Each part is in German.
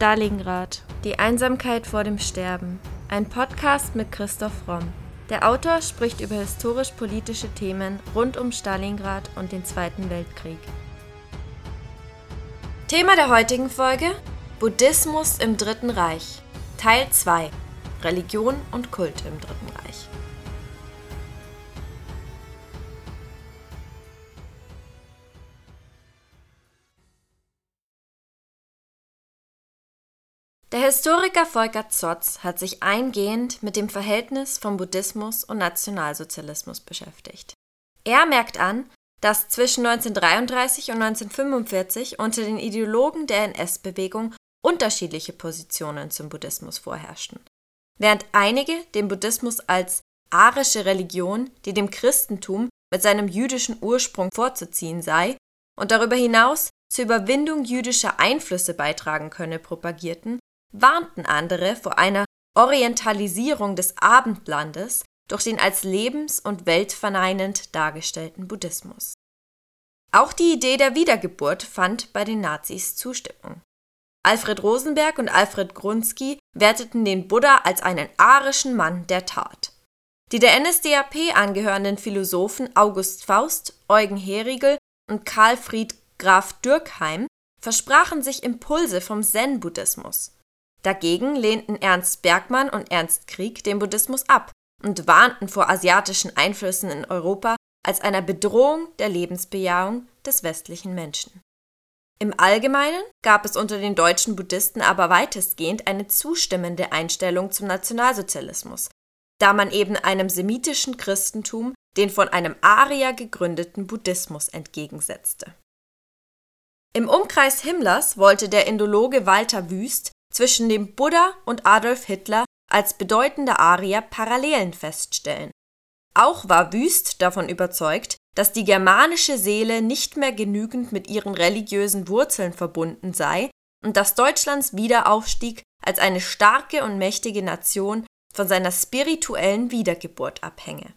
Stalingrad. Die Einsamkeit vor dem Sterben. Ein Podcast mit Christoph Romm. Der Autor spricht über historisch-politische Themen rund um Stalingrad und den Zweiten Weltkrieg. Thema der heutigen Folge: Buddhismus im Dritten Reich. Teil 2. Religion und Kult im Dritten Reich. Der Historiker Volker Zotz hat sich eingehend mit dem Verhältnis von Buddhismus und Nationalsozialismus beschäftigt. Er merkt an, dass zwischen 1933 und 1945 unter den Ideologen der NS-Bewegung unterschiedliche Positionen zum Buddhismus vorherrschten. Während einige den Buddhismus als arische Religion, die dem Christentum mit seinem jüdischen Ursprung vorzuziehen sei und darüber hinaus zur Überwindung jüdischer Einflüsse beitragen könne, propagierten, warnten andere vor einer Orientalisierung des Abendlandes durch den als lebens- und weltverneinend dargestellten Buddhismus. Auch die Idee der Wiedergeburt fand bei den Nazis Zustimmung. Alfred Rosenberg und Alfred Grunski werteten den Buddha als einen arischen Mann der Tat. Die der NSDAP angehörenden Philosophen August Faust, Eugen Herigel und Karl Fried Graf Dürkheim versprachen sich Impulse vom Zen-Buddhismus. Dagegen lehnten Ernst Bergmann und Ernst Krieg den Buddhismus ab und warnten vor asiatischen Einflüssen in Europa als einer Bedrohung der Lebensbejahung des westlichen Menschen. Im Allgemeinen gab es unter den deutschen Buddhisten aber weitestgehend eine zustimmende Einstellung zum Nationalsozialismus, da man eben einem semitischen Christentum den von einem Arier gegründeten Buddhismus entgegensetzte. Im Umkreis Himmlers wollte der Indologe Walter Wüst zwischen dem Buddha und Adolf Hitler als bedeutender Arier Parallelen feststellen. Auch war Wüst davon überzeugt, dass die germanische Seele nicht mehr genügend mit ihren religiösen Wurzeln verbunden sei und dass Deutschlands Wiederaufstieg als eine starke und mächtige Nation von seiner spirituellen Wiedergeburt abhänge.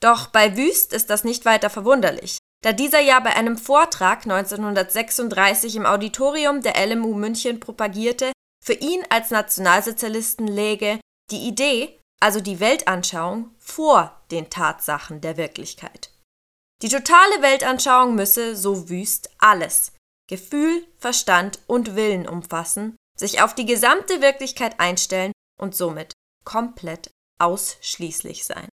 Doch bei Wüst ist das nicht weiter verwunderlich, da dieser ja bei einem Vortrag 1936 im Auditorium der LMU München propagierte, für ihn als Nationalsozialisten läge die Idee, also die Weltanschauung, vor den Tatsachen der Wirklichkeit. Die totale Weltanschauung müsse, so wüst, alles Gefühl, Verstand und Willen umfassen, sich auf die gesamte Wirklichkeit einstellen und somit komplett ausschließlich sein.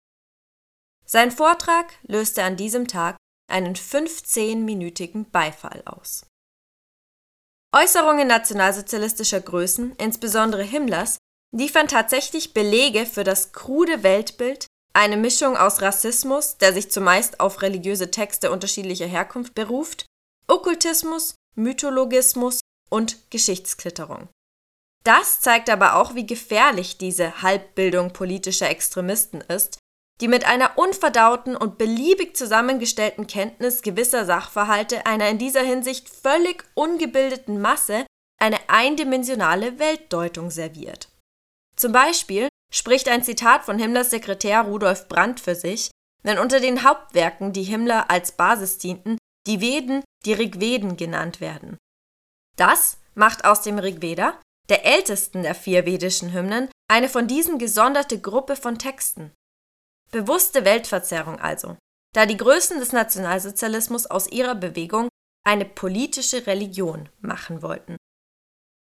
Sein Vortrag löste an diesem Tag einen 15-minütigen Beifall aus. Äußerungen nationalsozialistischer Größen, insbesondere Himmlers, liefern tatsächlich Belege für das krude Weltbild, eine Mischung aus Rassismus, der sich zumeist auf religiöse Texte unterschiedlicher Herkunft beruft, Okkultismus, Mythologismus und Geschichtsklitterung. Das zeigt aber auch, wie gefährlich diese Halbbildung politischer Extremisten ist, die mit einer unverdauten und beliebig zusammengestellten Kenntnis gewisser Sachverhalte einer in dieser Hinsicht völlig ungebildeten Masse eine eindimensionale Weltdeutung serviert. Zum Beispiel spricht ein Zitat von Himmlers Sekretär Rudolf Brandt für sich, wenn unter den Hauptwerken, die Himmler als Basis dienten, die Veden die Rigveden genannt werden. Das macht aus dem Rigveda, der ältesten der vier vedischen Hymnen, eine von diesen gesonderte Gruppe von Texten. Bewusste Weltverzerrung also, da die Größen des Nationalsozialismus aus ihrer Bewegung eine politische Religion machen wollten.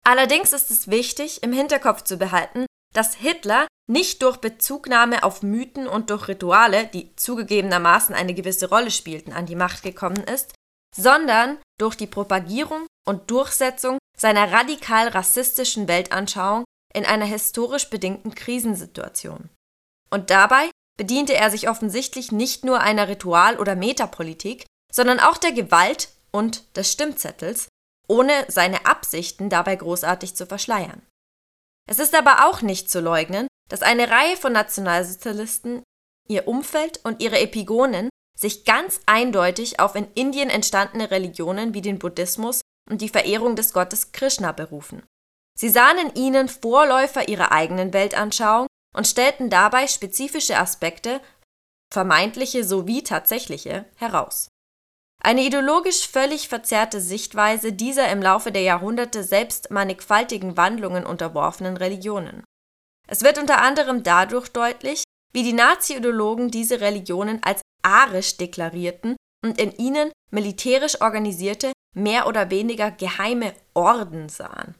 Allerdings ist es wichtig, im Hinterkopf zu behalten, dass Hitler nicht durch Bezugnahme auf Mythen und durch Rituale, die zugegebenermaßen eine gewisse Rolle spielten, an die Macht gekommen ist, sondern durch die Propagierung und Durchsetzung seiner radikal rassistischen Weltanschauung in einer historisch bedingten Krisensituation. Und dabei bediente er sich offensichtlich nicht nur einer Ritual- oder Metapolitik, sondern auch der Gewalt und des Stimmzettels, ohne seine Absichten dabei großartig zu verschleiern. Es ist aber auch nicht zu leugnen, dass eine Reihe von Nationalsozialisten, ihr Umfeld und ihre Epigonen sich ganz eindeutig auf in Indien entstandene Religionen wie den Buddhismus und die Verehrung des Gottes Krishna berufen. Sie sahen in ihnen Vorläufer ihrer eigenen Weltanschauung und stellten dabei spezifische Aspekte, vermeintliche sowie tatsächliche, heraus. Eine ideologisch völlig verzerrte Sichtweise dieser im Laufe der Jahrhunderte selbst mannigfaltigen Wandlungen unterworfenen Religionen. Es wird unter anderem dadurch deutlich, wie die Nazi-Ideologen diese Religionen als arisch deklarierten und in ihnen militärisch organisierte, mehr oder weniger geheime Orden sahen.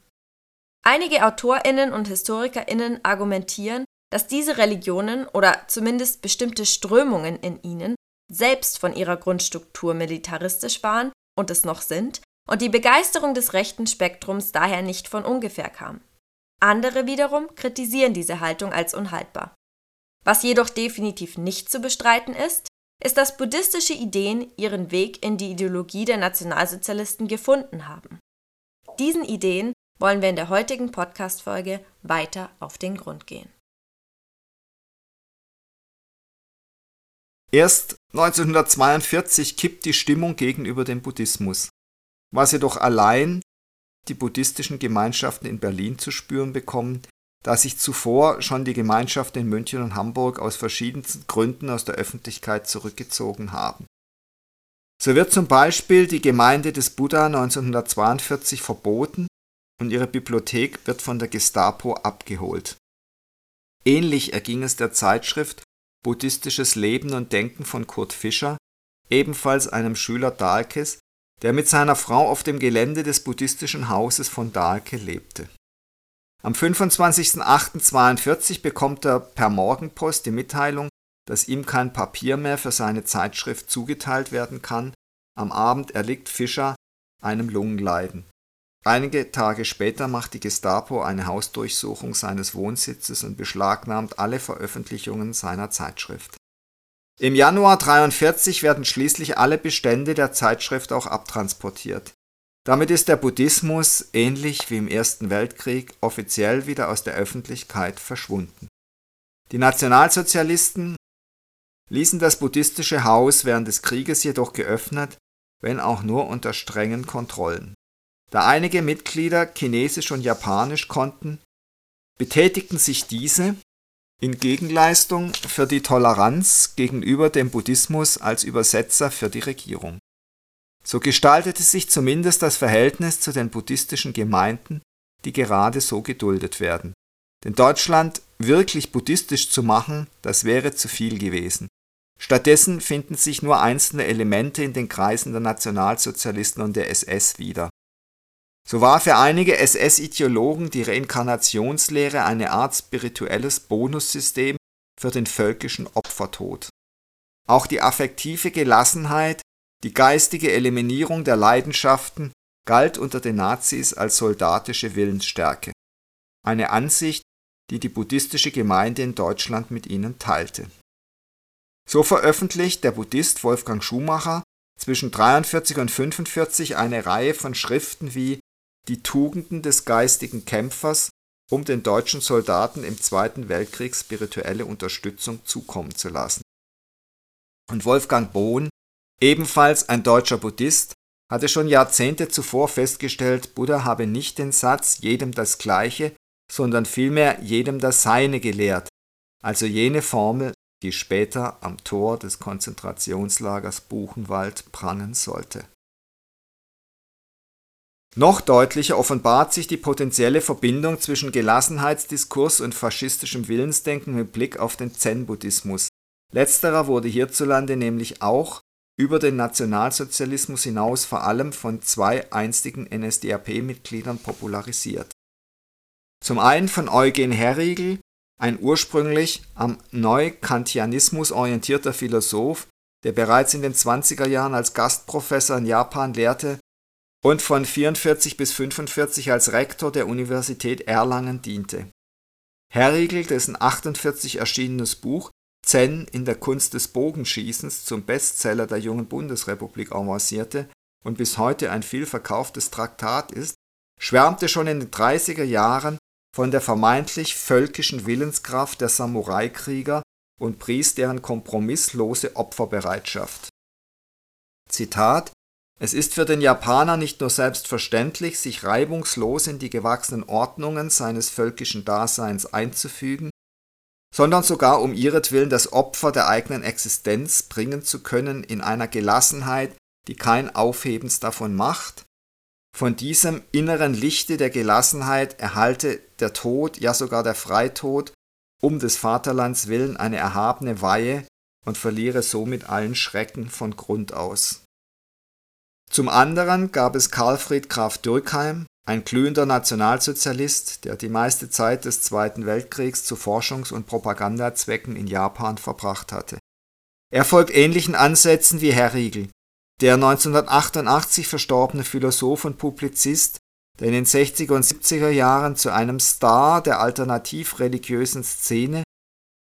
Einige Autorinnen und Historikerinnen argumentieren, dass diese Religionen oder zumindest bestimmte Strömungen in ihnen selbst von ihrer Grundstruktur militaristisch waren und es noch sind und die Begeisterung des rechten Spektrums daher nicht von ungefähr kam. Andere wiederum kritisieren diese Haltung als unhaltbar. Was jedoch definitiv nicht zu bestreiten ist, ist, dass buddhistische Ideen ihren Weg in die Ideologie der Nationalsozialisten gefunden haben. Diesen Ideen wollen wir in der heutigen Podcast-Folge weiter auf den Grund gehen. Erst 1942 kippt die Stimmung gegenüber dem Buddhismus, was jedoch allein die buddhistischen Gemeinschaften in Berlin zu spüren bekommen, da sich zuvor schon die Gemeinschaften in München und Hamburg aus verschiedensten Gründen aus der Öffentlichkeit zurückgezogen haben. So wird zum Beispiel die Gemeinde des Buddha 1942 verboten und ihre Bibliothek wird von der Gestapo abgeholt. Ähnlich erging es der Zeitschrift Buddhistisches Leben und Denken von Kurt Fischer, ebenfalls einem Schüler Dahlkes, der mit seiner Frau auf dem Gelände des buddhistischen Hauses von Dahlke lebte. Am 25.08.42 bekommt er per Morgenpost die Mitteilung, dass ihm kein Papier mehr für seine Zeitschrift zugeteilt werden kann. Am Abend erliegt Fischer einem Lungenleiden. Einige Tage später macht die Gestapo eine Hausdurchsuchung seines Wohnsitzes und beschlagnahmt alle Veröffentlichungen seiner Zeitschrift. Im Januar 43 werden schließlich alle Bestände der Zeitschrift auch abtransportiert. Damit ist der Buddhismus, ähnlich wie im Ersten Weltkrieg, offiziell wieder aus der Öffentlichkeit verschwunden. Die Nationalsozialisten ließen das buddhistische Haus während des Krieges jedoch geöffnet, wenn auch nur unter strengen Kontrollen. Da einige Mitglieder Chinesisch und Japanisch konnten, betätigten sich diese in Gegenleistung für die Toleranz gegenüber dem Buddhismus als Übersetzer für die Regierung. So gestaltete sich zumindest das Verhältnis zu den buddhistischen Gemeinden, die gerade so geduldet werden. Denn Deutschland wirklich buddhistisch zu machen, das wäre zu viel gewesen. Stattdessen finden sich nur einzelne Elemente in den Kreisen der Nationalsozialisten und der SS wieder. So war für einige SS-Ideologen die Reinkarnationslehre eine Art spirituelles Bonussystem für den völkischen Opfertod. Auch die affektive Gelassenheit, die geistige Eliminierung der Leidenschaften galt unter den Nazis als soldatische Willensstärke. Eine Ansicht, die die buddhistische Gemeinde in Deutschland mit ihnen teilte. So veröffentlicht der Buddhist Wolfgang Schumacher zwischen 43 und 45 eine Reihe von Schriften wie die Tugenden des geistigen Kämpfers, um den deutschen Soldaten im Zweiten Weltkrieg spirituelle Unterstützung zukommen zu lassen. Und Wolfgang Bohn, ebenfalls ein deutscher Buddhist, hatte schon Jahrzehnte zuvor festgestellt, Buddha habe nicht den Satz jedem das Gleiche, sondern vielmehr jedem das Seine gelehrt, also jene Formel, die später am Tor des Konzentrationslagers Buchenwald prangen sollte. Noch deutlicher offenbart sich die potenzielle Verbindung zwischen Gelassenheitsdiskurs und faschistischem Willensdenken mit Blick auf den Zen-Buddhismus. Letzterer wurde hierzulande nämlich auch über den Nationalsozialismus hinaus vor allem von zwei einstigen NSDAP-Mitgliedern popularisiert. Zum einen von Eugen Herriegel, ein ursprünglich am Neukantianismus orientierter Philosoph, der bereits in den 20er Jahren als Gastprofessor in Japan lehrte und von 44 bis 45 als Rektor der Universität Erlangen diente. Herrigel, dessen 48 erschienenes Buch Zen in der Kunst des Bogenschießens zum Bestseller der jungen Bundesrepublik avancierte und bis heute ein vielverkauftes Traktat ist, schwärmte schon in den 30er Jahren von der vermeintlich völkischen Willenskraft der Samurai-Krieger und pries deren kompromisslose Opferbereitschaft. Zitat es ist für den Japaner nicht nur selbstverständlich, sich reibungslos in die gewachsenen Ordnungen seines völkischen Daseins einzufügen, sondern sogar um ihretwillen das Opfer der eigenen Existenz bringen zu können in einer Gelassenheit, die kein Aufhebens davon macht. Von diesem inneren Lichte der Gelassenheit erhalte der Tod, ja sogar der Freitod, um des Vaterlands willen eine erhabene Weihe und verliere somit allen Schrecken von Grund aus. Zum anderen gab es Karlfried Graf Dürkheim, ein glühender Nationalsozialist, der die meiste Zeit des Zweiten Weltkriegs zu Forschungs- und Propagandazwecken in Japan verbracht hatte. Er folgt ähnlichen Ansätzen wie Herr Riegel. Der 1988 verstorbene Philosoph und Publizist, der in den 60er und 70er Jahren zu einem Star der alternativ-religiösen Szene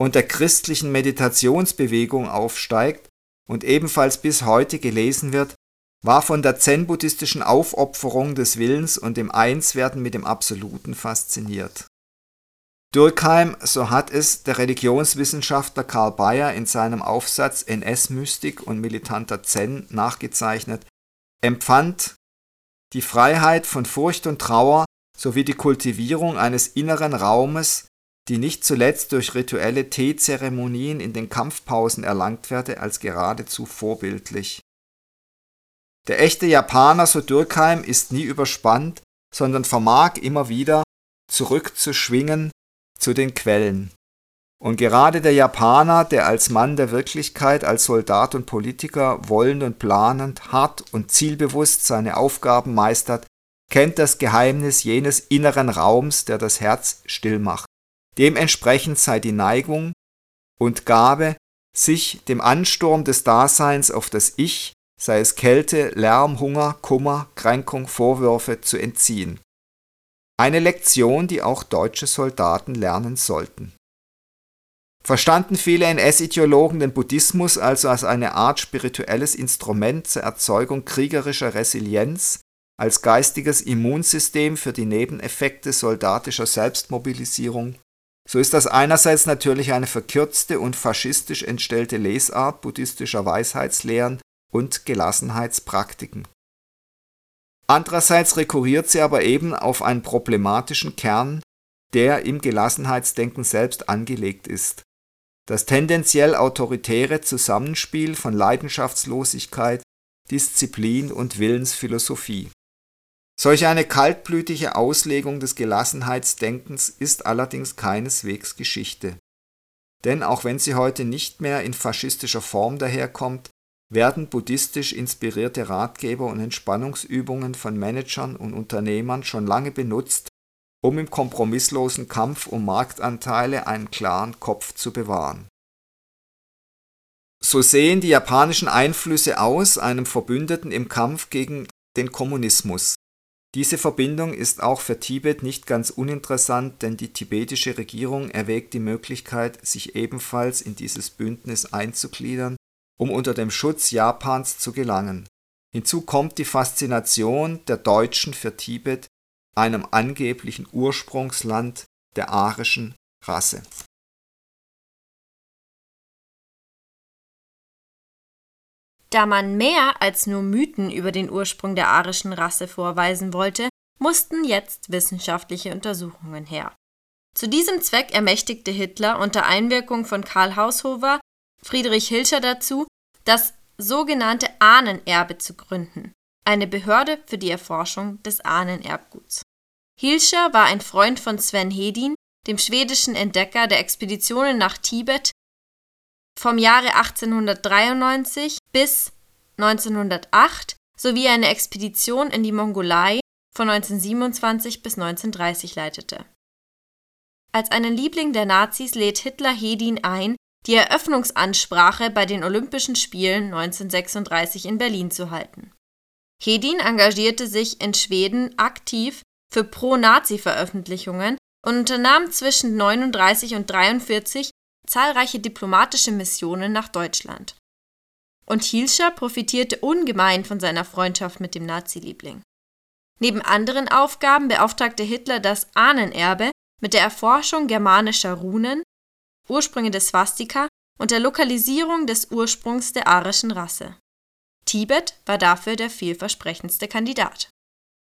und der christlichen Meditationsbewegung aufsteigt und ebenfalls bis heute gelesen wird, war von der zen-buddhistischen Aufopferung des Willens und dem Einswerden mit dem Absoluten fasziniert. Durkheim, so hat es der Religionswissenschaftler Karl Bayer in seinem Aufsatz NS-Mystik und militanter Zen nachgezeichnet, empfand die Freiheit von Furcht und Trauer sowie die Kultivierung eines inneren Raumes, die nicht zuletzt durch rituelle Teezeremonien in den Kampfpausen erlangt werde, als geradezu vorbildlich der echte Japaner, so Durkheim, ist nie überspannt, sondern vermag immer wieder zurückzuschwingen zu den Quellen. Und gerade der Japaner, der als Mann der Wirklichkeit, als Soldat und Politiker wollend und planend, hart und zielbewusst seine Aufgaben meistert, kennt das Geheimnis jenes inneren Raums, der das Herz still macht. Dementsprechend sei die Neigung und Gabe, sich dem Ansturm des Daseins auf das Ich sei es Kälte, Lärm, Hunger, Kummer, Kränkung, Vorwürfe, zu entziehen. Eine Lektion, die auch deutsche Soldaten lernen sollten. Verstanden viele NS-Ideologen den Buddhismus also als eine Art spirituelles Instrument zur Erzeugung kriegerischer Resilienz, als geistiges Immunsystem für die Nebeneffekte soldatischer Selbstmobilisierung, so ist das einerseits natürlich eine verkürzte und faschistisch entstellte Lesart buddhistischer Weisheitslehren und Gelassenheitspraktiken. Andererseits rekurriert sie aber eben auf einen problematischen Kern, der im Gelassenheitsdenken selbst angelegt ist. Das tendenziell autoritäre Zusammenspiel von Leidenschaftslosigkeit, Disziplin und Willensphilosophie. Solch eine kaltblütige Auslegung des Gelassenheitsdenkens ist allerdings keineswegs Geschichte. Denn auch wenn sie heute nicht mehr in faschistischer Form daherkommt, werden buddhistisch inspirierte Ratgeber und Entspannungsübungen von Managern und Unternehmern schon lange benutzt, um im kompromisslosen Kampf um Marktanteile einen klaren Kopf zu bewahren. So sehen die japanischen Einflüsse aus, einem Verbündeten im Kampf gegen den Kommunismus. Diese Verbindung ist auch für Tibet nicht ganz uninteressant, denn die tibetische Regierung erwägt die Möglichkeit, sich ebenfalls in dieses Bündnis einzugliedern um unter dem Schutz Japans zu gelangen. Hinzu kommt die Faszination der Deutschen für Tibet, einem angeblichen Ursprungsland der arischen Rasse. Da man mehr als nur Mythen über den Ursprung der arischen Rasse vorweisen wollte, mussten jetzt wissenschaftliche Untersuchungen her. Zu diesem Zweck ermächtigte Hitler unter Einwirkung von Karl Haushofer Friedrich Hilscher dazu, das sogenannte Ahnenerbe zu gründen, eine Behörde für die Erforschung des Ahnenerbguts. Hilscher war ein Freund von Sven Hedin, dem schwedischen Entdecker der Expeditionen nach Tibet vom Jahre 1893 bis 1908 sowie eine Expedition in die Mongolei von 1927 bis 1930 leitete. Als einen Liebling der Nazis lädt Hitler Hedin ein, die Eröffnungsansprache bei den Olympischen Spielen 1936 in Berlin zu halten. Hedin engagierte sich in Schweden aktiv für Pro-Nazi-Veröffentlichungen und unternahm zwischen 39 und 43 zahlreiche diplomatische Missionen nach Deutschland. Und Hilscher profitierte ungemein von seiner Freundschaft mit dem Nazi-Liebling. Neben anderen Aufgaben beauftragte Hitler das Ahnenerbe mit der Erforschung germanischer Runen Ursprünge des Swastika und der Lokalisierung des Ursprungs der arischen Rasse. Tibet war dafür der vielversprechendste Kandidat.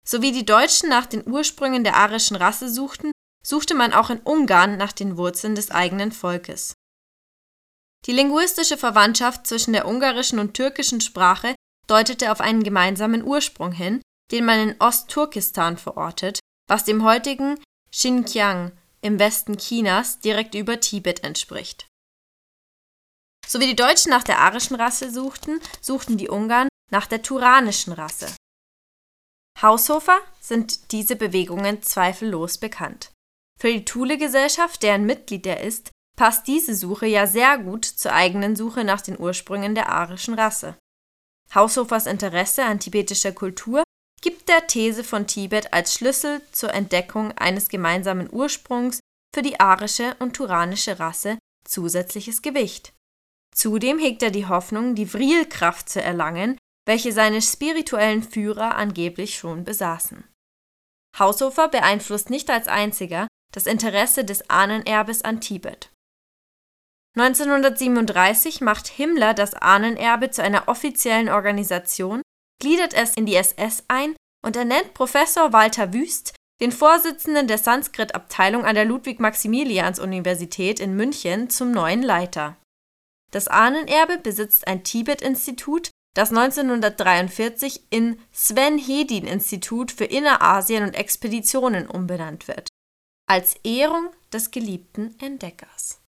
So wie die Deutschen nach den Ursprüngen der arischen Rasse suchten, suchte man auch in Ungarn nach den Wurzeln des eigenen Volkes. Die linguistische Verwandtschaft zwischen der ungarischen und türkischen Sprache deutete auf einen gemeinsamen Ursprung hin, den man in Ostturkestan verortet, was dem heutigen Xinjiang im Westen Chinas direkt über Tibet entspricht. So wie die Deutschen nach der arischen Rasse suchten, suchten die Ungarn nach der turanischen Rasse. Haushofer sind diese Bewegungen zweifellos bekannt. Für die Thule-Gesellschaft, deren Mitglied er ist, passt diese Suche ja sehr gut zur eigenen Suche nach den Ursprüngen der arischen Rasse. Haushofers Interesse an tibetischer Kultur gibt der These von Tibet als Schlüssel zur Entdeckung eines gemeinsamen Ursprungs für die arische und turanische Rasse zusätzliches Gewicht. Zudem hegt er die Hoffnung, die Vrilkraft zu erlangen, welche seine spirituellen Führer angeblich schon besaßen. Haushofer beeinflusst nicht als einziger das Interesse des Ahnenerbes an Tibet. 1937 macht Himmler das Ahnenerbe zu einer offiziellen Organisation, gliedert es in die SS ein und ernennt Professor Walter Wüst, den Vorsitzenden der Sanskrit-Abteilung an der Ludwig-Maximilians-Universität in München, zum neuen Leiter. Das Ahnenerbe besitzt ein Tibet-Institut, das 1943 in Sven Hedin Institut für Innerasien und Expeditionen umbenannt wird, als Ehrung des geliebten Entdeckers.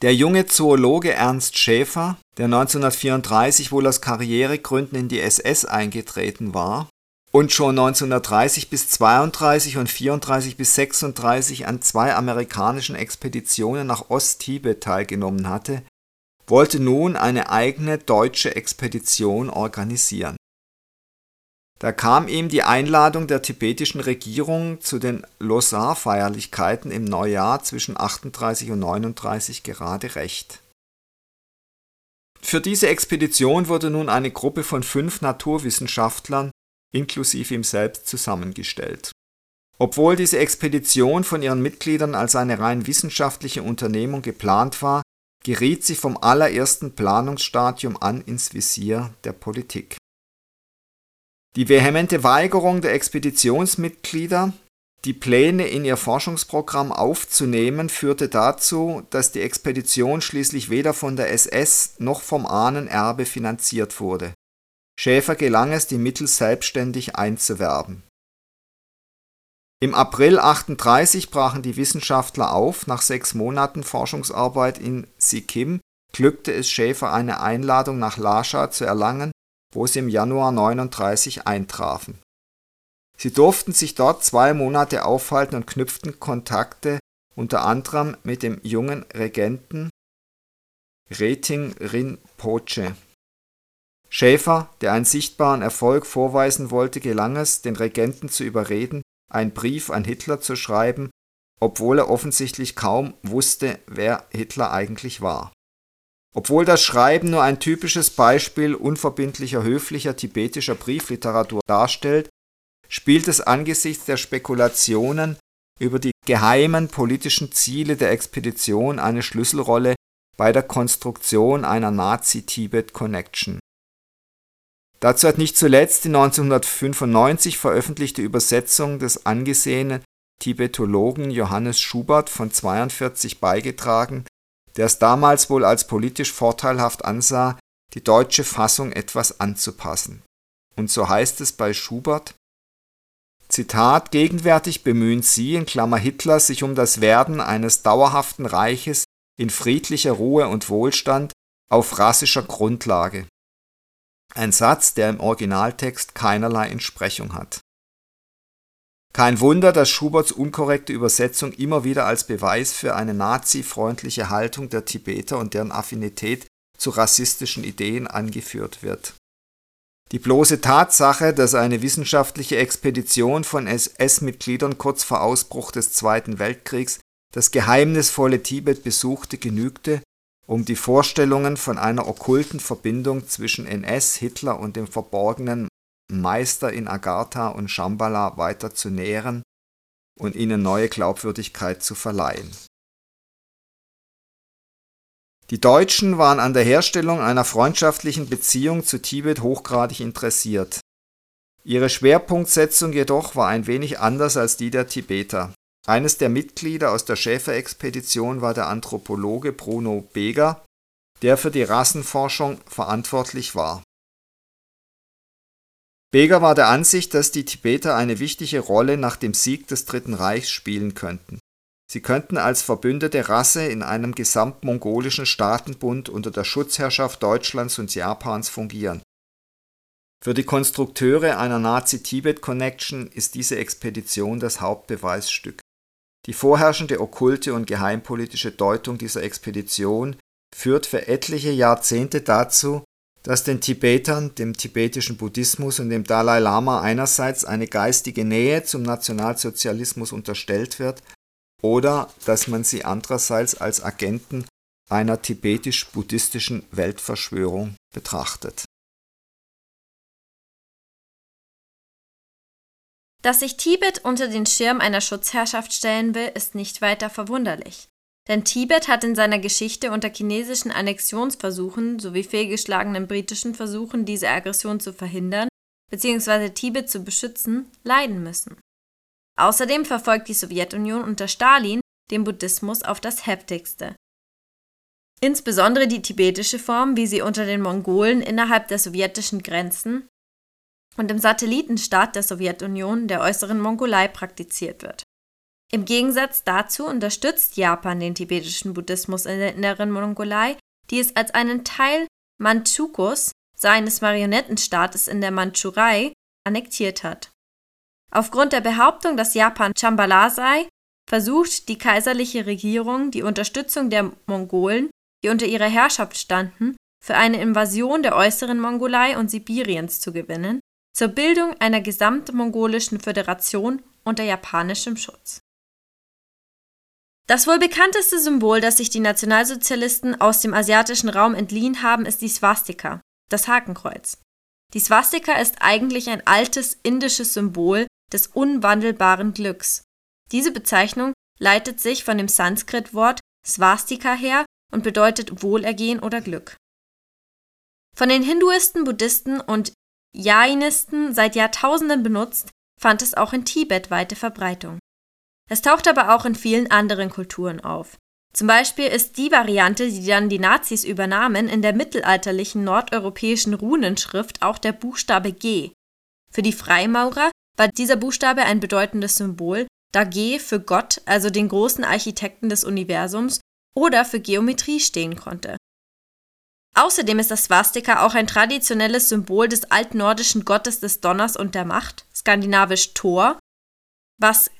Der junge Zoologe Ernst Schäfer, der 1934 wohl aus Karrieregründen in die SS eingetreten war und schon 1930 bis 32 und 34 bis 36 an zwei amerikanischen Expeditionen nach Osttibet teilgenommen hatte, wollte nun eine eigene deutsche Expedition organisieren da kam ihm die Einladung der tibetischen Regierung zu den Losar-Feierlichkeiten im Neujahr zwischen 38 und 39 gerade recht. Für diese Expedition wurde nun eine Gruppe von fünf Naturwissenschaftlern inklusive ihm selbst zusammengestellt. Obwohl diese Expedition von ihren Mitgliedern als eine rein wissenschaftliche Unternehmung geplant war, geriet sie vom allerersten Planungsstadium an ins Visier der Politik. Die vehemente Weigerung der Expeditionsmitglieder, die Pläne in ihr Forschungsprogramm aufzunehmen, führte dazu, dass die Expedition schließlich weder von der SS noch vom Ahnenerbe finanziert wurde. Schäfer gelang es, die Mittel selbstständig einzuwerben. Im April 38 brachen die Wissenschaftler auf. Nach sechs Monaten Forschungsarbeit in Sikkim glückte es Schäfer, eine Einladung nach Lhasa zu erlangen, wo sie im Januar 39 eintrafen. Sie durften sich dort zwei Monate aufhalten und knüpften Kontakte unter anderem mit dem jungen Regenten Reting Rinpoche. Schäfer, der einen sichtbaren Erfolg vorweisen wollte, gelang es, den Regenten zu überreden, einen Brief an Hitler zu schreiben, obwohl er offensichtlich kaum wusste, wer Hitler eigentlich war. Obwohl das Schreiben nur ein typisches Beispiel unverbindlicher höflicher tibetischer Briefliteratur darstellt, spielt es angesichts der Spekulationen über die geheimen politischen Ziele der Expedition eine Schlüsselrolle bei der Konstruktion einer Nazi-Tibet-Connection. Dazu hat nicht zuletzt die 1995 veröffentlichte Übersetzung des angesehenen Tibetologen Johannes Schubert von 42 beigetragen, der es damals wohl als politisch vorteilhaft ansah, die deutsche Fassung etwas anzupassen. Und so heißt es bei Schubert Zitat Gegenwärtig bemühen sie in Klammer Hitler sich um das Werden eines dauerhaften Reiches in friedlicher Ruhe und Wohlstand auf rassischer Grundlage. Ein Satz, der im Originaltext keinerlei Entsprechung hat kein Wunder, dass Schuberts unkorrekte Übersetzung immer wieder als Beweis für eine nazi-freundliche Haltung der Tibeter und deren Affinität zu rassistischen Ideen angeführt wird. Die bloße Tatsache, dass eine wissenschaftliche Expedition von SS-Mitgliedern kurz vor Ausbruch des Zweiten Weltkriegs das geheimnisvolle Tibet besuchte, genügte, um die Vorstellungen von einer okkulten Verbindung zwischen NS, Hitler und dem verborgenen Meister in Agartha und Shambhala weiter zu nähren und ihnen neue Glaubwürdigkeit zu verleihen. Die Deutschen waren an der Herstellung einer freundschaftlichen Beziehung zu Tibet hochgradig interessiert. Ihre Schwerpunktsetzung jedoch war ein wenig anders als die der Tibeter. Eines der Mitglieder aus der Schäferexpedition war der Anthropologe Bruno Beger, der für die Rassenforschung verantwortlich war. Beger war der Ansicht, dass die Tibeter eine wichtige Rolle nach dem Sieg des Dritten Reichs spielen könnten. Sie könnten als verbündete Rasse in einem gesamtmongolischen Staatenbund unter der Schutzherrschaft Deutschlands und Japans fungieren. Für die Konstrukteure einer Nazi-Tibet-Connection ist diese Expedition das Hauptbeweisstück. Die vorherrschende okkulte und geheimpolitische Deutung dieser Expedition führt für etliche Jahrzehnte dazu, dass den Tibetern, dem tibetischen Buddhismus und dem Dalai Lama einerseits eine geistige Nähe zum Nationalsozialismus unterstellt wird oder dass man sie andererseits als Agenten einer tibetisch-buddhistischen Weltverschwörung betrachtet. Dass sich Tibet unter den Schirm einer Schutzherrschaft stellen will, ist nicht weiter verwunderlich. Denn Tibet hat in seiner Geschichte unter chinesischen Annexionsversuchen sowie fehlgeschlagenen britischen Versuchen, diese Aggression zu verhindern bzw. Tibet zu beschützen, leiden müssen. Außerdem verfolgt die Sowjetunion unter Stalin den Buddhismus auf das heftigste. Insbesondere die tibetische Form, wie sie unter den Mongolen innerhalb der sowjetischen Grenzen und im Satellitenstaat der Sowjetunion, der äußeren Mongolei, praktiziert wird. Im Gegensatz dazu unterstützt Japan den tibetischen Buddhismus in der inneren Mongolei, die es als einen Teil Mandschukos, seines Marionettenstaates in der Mandschurei, annektiert hat. Aufgrund der Behauptung, dass Japan Chambala sei, versucht die kaiserliche Regierung die Unterstützung der Mongolen, die unter ihrer Herrschaft standen, für eine Invasion der äußeren Mongolei und Sibiriens zu gewinnen, zur Bildung einer gesamtmongolischen Föderation unter japanischem Schutz. Das wohl bekannteste Symbol, das sich die Nationalsozialisten aus dem asiatischen Raum entliehen haben, ist die Swastika, das Hakenkreuz. Die Swastika ist eigentlich ein altes indisches Symbol des unwandelbaren Glücks. Diese Bezeichnung leitet sich von dem Sanskrit-Wort Swastika her und bedeutet Wohlergehen oder Glück. Von den Hinduisten, Buddhisten und Jainisten seit Jahrtausenden benutzt, fand es auch in Tibet weite Verbreitung. Es taucht aber auch in vielen anderen Kulturen auf. Zum Beispiel ist die Variante, die dann die Nazis übernahmen, in der mittelalterlichen nordeuropäischen Runenschrift auch der Buchstabe G. Für die Freimaurer war dieser Buchstabe ein bedeutendes Symbol, da G für Gott, also den großen Architekten des Universums, oder für Geometrie stehen konnte. Außerdem ist das Swastika auch ein traditionelles Symbol des altnordischen Gottes des Donners und der Macht, skandinavisch Thor, was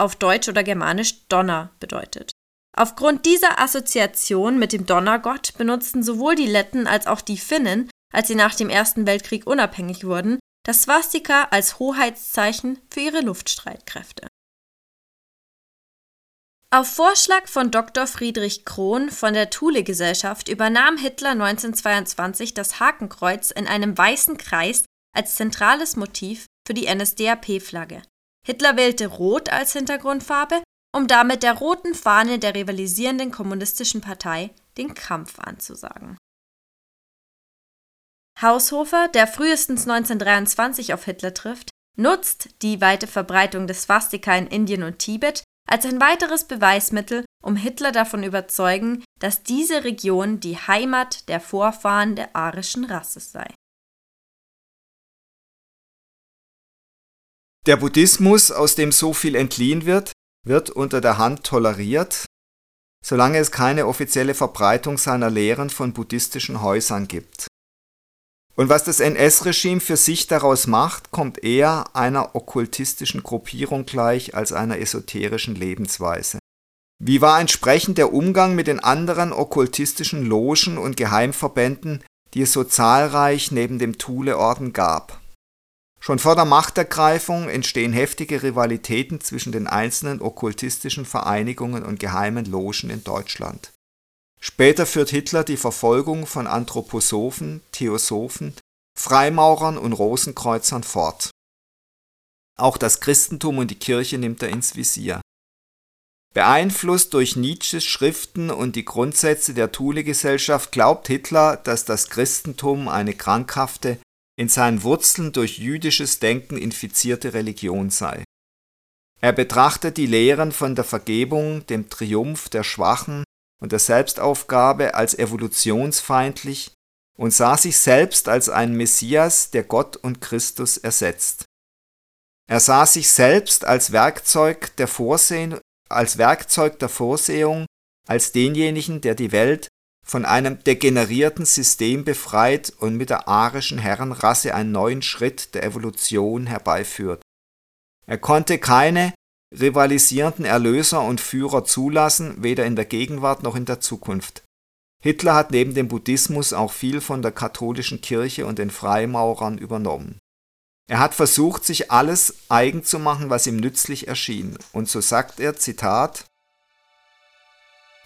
auf Deutsch oder Germanisch Donner bedeutet. Aufgrund dieser Assoziation mit dem Donnergott benutzten sowohl die Letten als auch die Finnen, als sie nach dem Ersten Weltkrieg unabhängig wurden, das Swastika als Hoheitszeichen für ihre Luftstreitkräfte. Auf Vorschlag von Dr. Friedrich Krohn von der Thule-Gesellschaft übernahm Hitler 1922 das Hakenkreuz in einem weißen Kreis als zentrales Motiv für die NSDAP-Flagge. Hitler wählte Rot als Hintergrundfarbe, um damit der roten Fahne der rivalisierenden kommunistischen Partei den Kampf anzusagen. Haushofer, der frühestens 1923 auf Hitler trifft, nutzt die weite Verbreitung des Swastika in Indien und Tibet als ein weiteres Beweismittel, um Hitler davon überzeugen, dass diese Region die Heimat der Vorfahren der arischen Rasse sei. Der Buddhismus, aus dem so viel entliehen wird, wird unter der Hand toleriert, solange es keine offizielle Verbreitung seiner Lehren von buddhistischen Häusern gibt. Und was das NS-Regime für sich daraus macht, kommt eher einer okkultistischen Gruppierung gleich als einer esoterischen Lebensweise. Wie war entsprechend der Umgang mit den anderen okkultistischen Logen und Geheimverbänden, die es so zahlreich neben dem Thule-Orden gab? Schon vor der Machtergreifung entstehen heftige Rivalitäten zwischen den einzelnen okkultistischen Vereinigungen und geheimen Logen in Deutschland. Später führt Hitler die Verfolgung von Anthroposophen, Theosophen, Freimaurern und Rosenkreuzern fort. Auch das Christentum und die Kirche nimmt er ins Visier. Beeinflusst durch Nietzsches Schriften und die Grundsätze der Thule-Gesellschaft glaubt Hitler, dass das Christentum eine krankhafte, in seinen Wurzeln durch jüdisches Denken infizierte Religion sei. Er betrachtet die Lehren von der Vergebung, dem Triumph der Schwachen, und der Selbstaufgabe als evolutionsfeindlich und sah sich selbst als einen Messias, der Gott und Christus ersetzt. Er sah sich selbst als Werkzeug der Vorsehung, als Werkzeug der Vorsehung, als denjenigen, der die Welt von einem degenerierten System befreit und mit der arischen Herrenrasse einen neuen Schritt der Evolution herbeiführt. Er konnte keine rivalisierenden Erlöser und Führer zulassen, weder in der Gegenwart noch in der Zukunft. Hitler hat neben dem Buddhismus auch viel von der katholischen Kirche und den Freimaurern übernommen. Er hat versucht, sich alles eigen zu machen, was ihm nützlich erschien. Und so sagt er, Zitat,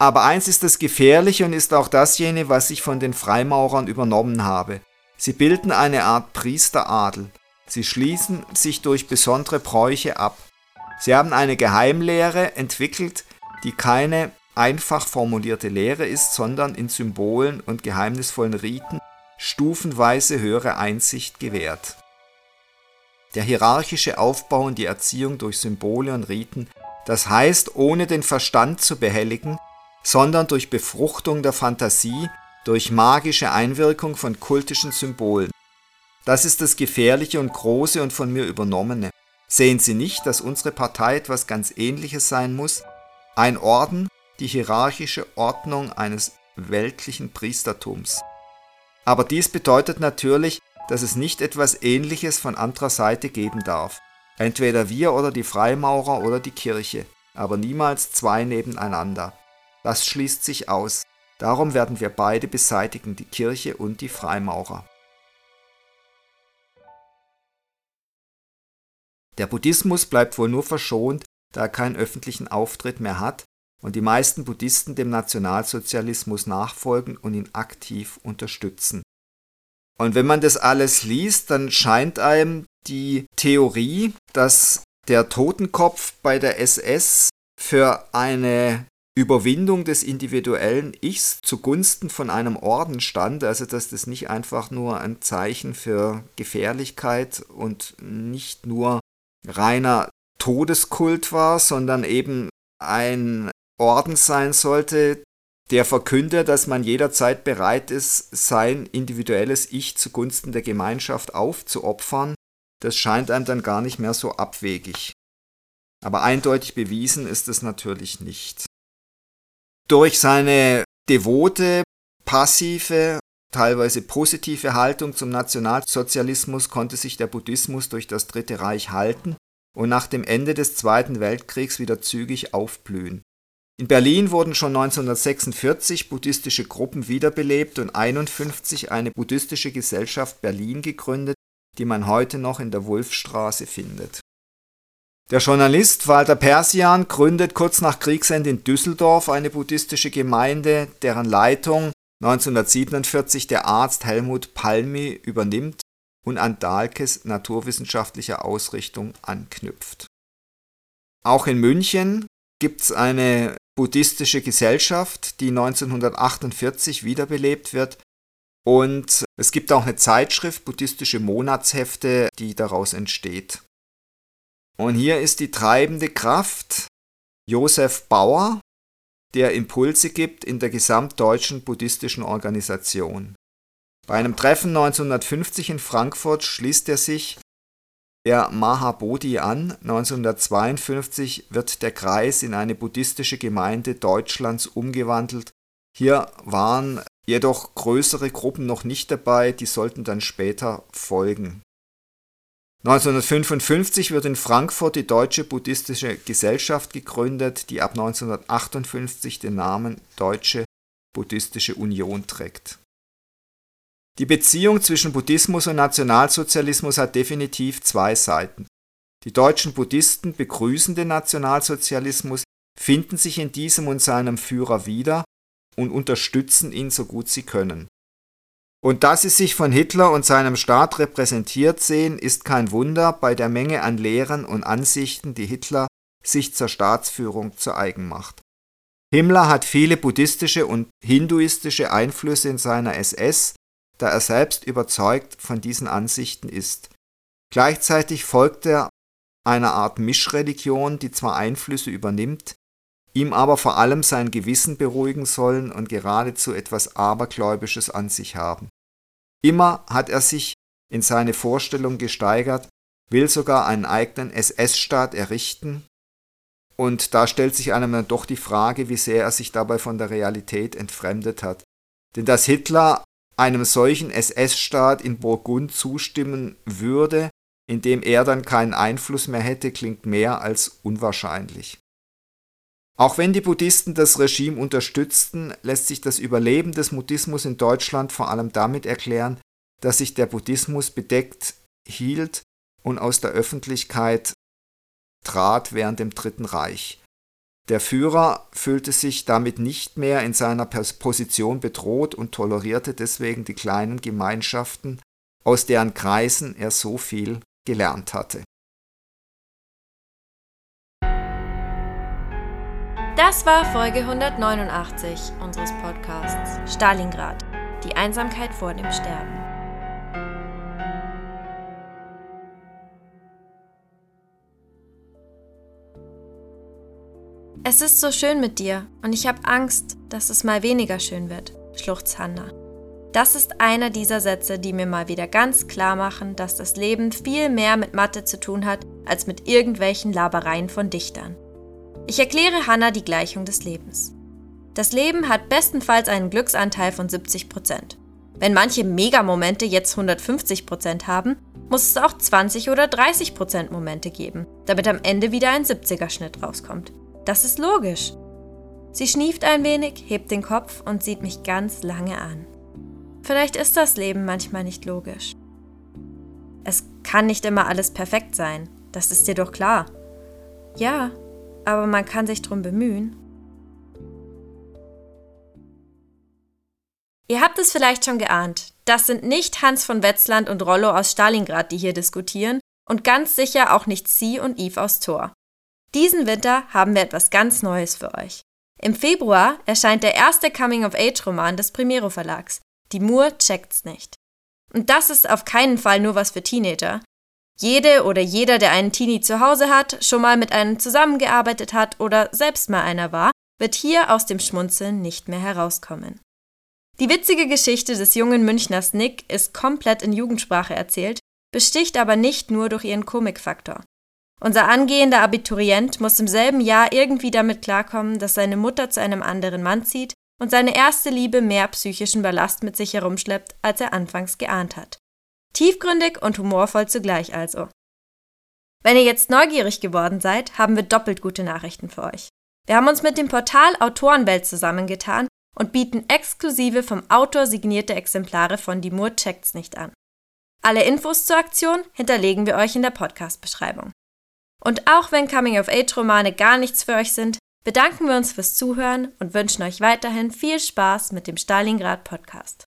aber eins ist das Gefährliche und ist auch dasjenige, was ich von den Freimaurern übernommen habe. Sie bilden eine Art Priesteradel. Sie schließen sich durch besondere Bräuche ab. Sie haben eine Geheimlehre entwickelt, die keine einfach formulierte Lehre ist, sondern in Symbolen und geheimnisvollen Riten stufenweise höhere Einsicht gewährt. Der hierarchische Aufbau und die Erziehung durch Symbole und Riten, das heißt ohne den Verstand zu behelligen, sondern durch Befruchtung der Fantasie, durch magische Einwirkung von kultischen Symbolen. Das ist das Gefährliche und Große und von mir übernommene. Sehen Sie nicht, dass unsere Partei etwas ganz Ähnliches sein muss? Ein Orden, die hierarchische Ordnung eines weltlichen Priestertums. Aber dies bedeutet natürlich, dass es nicht etwas Ähnliches von anderer Seite geben darf. Entweder wir oder die Freimaurer oder die Kirche, aber niemals zwei nebeneinander. Das schließt sich aus. Darum werden wir beide beseitigen, die Kirche und die Freimaurer. Der Buddhismus bleibt wohl nur verschont, da er keinen öffentlichen Auftritt mehr hat und die meisten Buddhisten dem Nationalsozialismus nachfolgen und ihn aktiv unterstützen. Und wenn man das alles liest, dann scheint einem die Theorie, dass der Totenkopf bei der SS für eine Überwindung des individuellen Ichs zugunsten von einem Orden stand, also dass das nicht einfach nur ein Zeichen für Gefährlichkeit und nicht nur reiner Todeskult war, sondern eben ein Orden sein sollte, der verkündet, dass man jederzeit bereit ist, sein individuelles Ich zugunsten der Gemeinschaft aufzuopfern, das scheint einem dann gar nicht mehr so abwegig. Aber eindeutig bewiesen ist es natürlich nicht. Durch seine devote, passive, teilweise positive Haltung zum Nationalsozialismus konnte sich der Buddhismus durch das Dritte Reich halten und nach dem Ende des Zweiten Weltkriegs wieder zügig aufblühen. In Berlin wurden schon 1946 buddhistische Gruppen wiederbelebt und 1951 eine buddhistische Gesellschaft Berlin gegründet, die man heute noch in der Wulfstraße findet der Journalist Walter Persian gründet kurz nach Kriegsende in Düsseldorf eine buddhistische Gemeinde, deren Leitung 1947 der Arzt Helmut Palmi übernimmt und an Dahlkes naturwissenschaftlicher Ausrichtung anknüpft. Auch in München gibt es eine buddhistische Gesellschaft, die 1948 wiederbelebt wird und es gibt auch eine Zeitschrift, buddhistische Monatshefte, die daraus entsteht. Und hier ist die treibende Kraft Josef Bauer, der Impulse gibt in der gesamtdeutschen buddhistischen Organisation. Bei einem Treffen 1950 in Frankfurt schließt er sich der Mahabodhi an. 1952 wird der Kreis in eine buddhistische Gemeinde Deutschlands umgewandelt. Hier waren jedoch größere Gruppen noch nicht dabei, die sollten dann später folgen. 1955 wird in Frankfurt die Deutsche Buddhistische Gesellschaft gegründet, die ab 1958 den Namen Deutsche Buddhistische Union trägt. Die Beziehung zwischen Buddhismus und Nationalsozialismus hat definitiv zwei Seiten. Die deutschen Buddhisten begrüßen den Nationalsozialismus, finden sich in diesem und seinem Führer wieder und unterstützen ihn so gut sie können. Und dass sie sich von Hitler und seinem Staat repräsentiert sehen, ist kein Wunder bei der Menge an Lehren und Ansichten, die Hitler sich zur Staatsführung zu eigen macht. Himmler hat viele buddhistische und hinduistische Einflüsse in seiner SS, da er selbst überzeugt von diesen Ansichten ist. Gleichzeitig folgt er einer Art Mischreligion, die zwar Einflüsse übernimmt, ihm aber vor allem sein Gewissen beruhigen sollen und geradezu etwas Abergläubisches an sich haben. Immer hat er sich in seine Vorstellung gesteigert, will sogar einen eigenen SS-Staat errichten, und da stellt sich einem dann doch die Frage, wie sehr er sich dabei von der Realität entfremdet hat. Denn dass Hitler einem solchen SS-Staat in Burgund zustimmen würde, in dem er dann keinen Einfluss mehr hätte, klingt mehr als unwahrscheinlich. Auch wenn die Buddhisten das Regime unterstützten, lässt sich das Überleben des Buddhismus in Deutschland vor allem damit erklären, dass sich der Buddhismus bedeckt hielt und aus der Öffentlichkeit trat während dem Dritten Reich. Der Führer fühlte sich damit nicht mehr in seiner Position bedroht und tolerierte deswegen die kleinen Gemeinschaften, aus deren Kreisen er so viel gelernt hatte. Das war Folge 189 unseres Podcasts Stalingrad, die Einsamkeit vor dem Sterben. Es ist so schön mit dir und ich habe Angst, dass es mal weniger schön wird, schluchzt Hanna. Das ist einer dieser Sätze, die mir mal wieder ganz klar machen, dass das Leben viel mehr mit Mathe zu tun hat, als mit irgendwelchen Labereien von Dichtern. Ich erkläre Hannah die Gleichung des Lebens. Das Leben hat bestenfalls einen Glücksanteil von 70% Wenn manche Megamomente jetzt 150% haben, muss es auch 20 oder 30% Momente geben, damit am Ende wieder ein 70er-Schnitt rauskommt. Das ist logisch. Sie schnieft ein wenig, hebt den Kopf und sieht mich ganz lange an. Vielleicht ist das Leben manchmal nicht logisch. Es kann nicht immer alles perfekt sein, das ist dir doch klar. Ja, aber man kann sich drum bemühen. Ihr habt es vielleicht schon geahnt, das sind nicht Hans von Wetzland und Rollo aus Stalingrad, die hier diskutieren, und ganz sicher auch nicht Sie und Yves aus Thor. Diesen Winter haben wir etwas ganz Neues für euch. Im Februar erscheint der erste Coming-of-Age-Roman des Primero Verlags. Die Moore checkt's nicht. Und das ist auf keinen Fall nur was für Teenager. Jede oder jeder, der einen Teenie zu Hause hat, schon mal mit einem zusammengearbeitet hat oder selbst mal einer war, wird hier aus dem Schmunzeln nicht mehr herauskommen. Die witzige Geschichte des jungen Münchners Nick ist komplett in Jugendsprache erzählt, besticht aber nicht nur durch ihren Komikfaktor. Unser angehender Abiturient muss im selben Jahr irgendwie damit klarkommen, dass seine Mutter zu einem anderen Mann zieht und seine erste Liebe mehr psychischen Ballast mit sich herumschleppt, als er anfangs geahnt hat. Tiefgründig und humorvoll zugleich also. Wenn ihr jetzt neugierig geworden seid, haben wir doppelt gute Nachrichten für euch. Wir haben uns mit dem Portal Autorenwelt zusammengetan und bieten exklusive vom Autor signierte Exemplare von Die Mur checkt's nicht an. Alle Infos zur Aktion hinterlegen wir euch in der Podcast-Beschreibung. Und auch wenn Coming-of-Age-Romane gar nichts für euch sind, bedanken wir uns fürs Zuhören und wünschen euch weiterhin viel Spaß mit dem Stalingrad Podcast.